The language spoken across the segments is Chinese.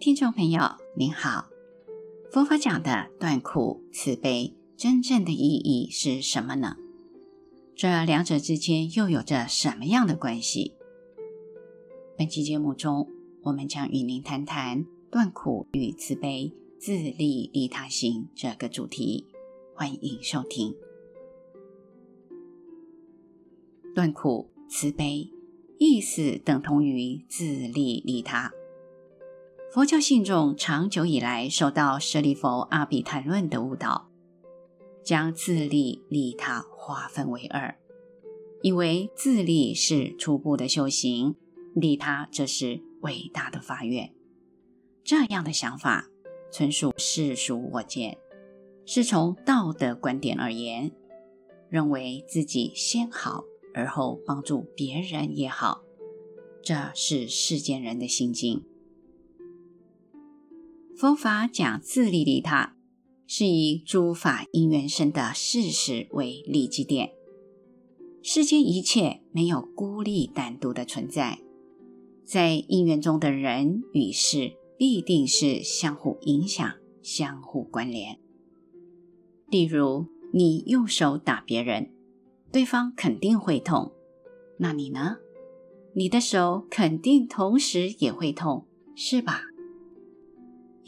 听众朋友您好，佛法讲的断苦慈悲，真正的意义是什么呢？这两者之间又有着什么样的关系？本期节目中，我们将与您谈谈断苦与慈悲、自利利他行这个主题。欢迎收听。断苦慈悲，意思等同于自利利他。佛教信众长久以来受到舍利弗阿毗昙论的误导，将自利利他划分为二，以为自利是初步的修行，利他则是伟大的发愿。这样的想法纯属世俗我见，是从道德观点而言，认为自己先好而后帮助别人也好，这是世间人的心境。佛法讲自利利他，是以诸法因缘生的事实为立基点。世间一切没有孤立单独的存在，在因缘中的人与事，必定是相互影响、相互关联。例如，你用手打别人，对方肯定会痛，那你呢？你的手肯定同时也会痛，是吧？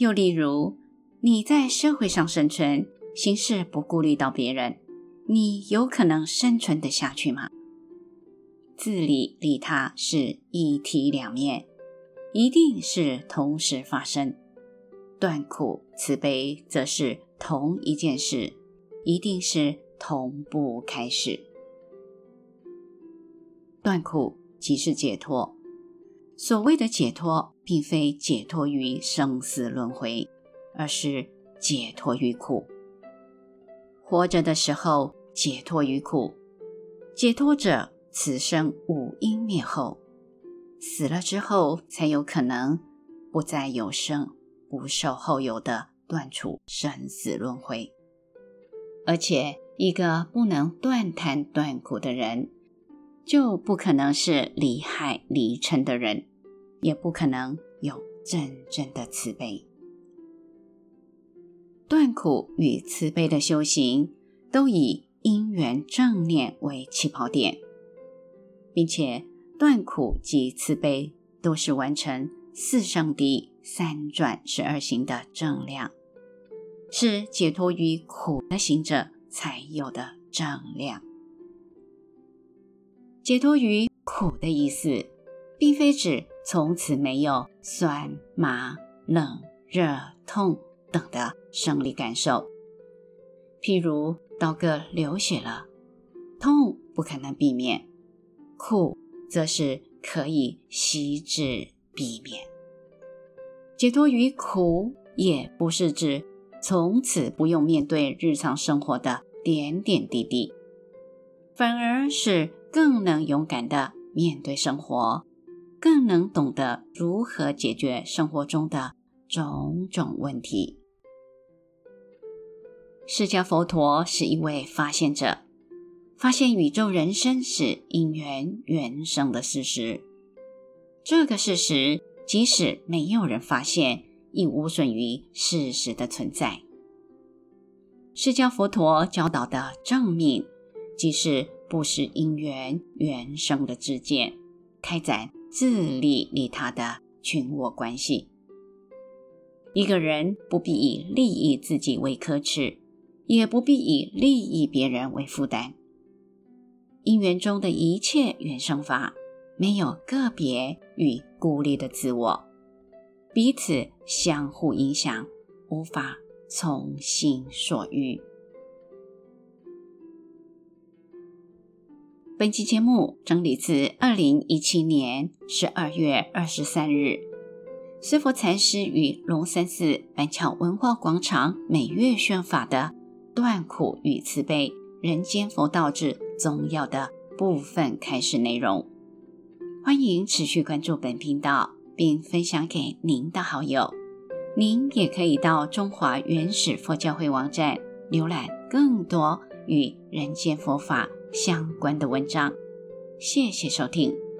又例如，你在社会上生存，行事不顾虑到别人，你有可能生存得下去吗？自利利他是一体两面，一定是同时发生；断苦慈悲则是同一件事，一定是同步开始。断苦即是解脱。所谓的解脱，并非解脱于生死轮回，而是解脱于苦。活着的时候解脱于苦，解脱者此生五阴灭后；死了之后，才有可能不再有生，不受后有的断除生死轮回。而且，一个不能断贪断苦的人，就不可能是离害离嗔的人。也不可能有真正的慈悲。断苦与慈悲的修行，都以因缘正念为起跑点，并且断苦及慈悲都是完成四圣谛、三转十二行的正量，是解脱于苦的行者才有的正量。解脱于苦的意思，并非指。从此没有酸、麻、冷、热、痛等的生理感受。譬如刀割流血了，痛不可能避免，苦则是可以习之避免。解脱于苦，也不是指从此不用面对日常生活的点点滴滴，反而是更能勇敢的面对生活。更能懂得如何解决生活中的种种问题。释迦佛陀是一位发现者，发现宇宙人生是因缘缘生的事实。这个事实，即使没有人发现，亦无损于事实的存在。释迦佛陀教导的正命，即是不识因缘缘生的知见，开展。自利利他的群我关系，一个人不必以利益自己为可耻，也不必以利益别人为负担。因缘中的一切缘生法，没有个别与孤立的自我，彼此相互影响，无法从心所欲。本期节目整理自二零一七年十二月二十三日，随佛禅师于龙山寺板桥文化广场每月宣法的《断苦与慈悲：人间佛道之宗要的部分开始内容。欢迎持续关注本频道，并分享给您的好友。您也可以到中华原始佛教会网站浏览更多与人间佛法相关的文章，谢谢收听。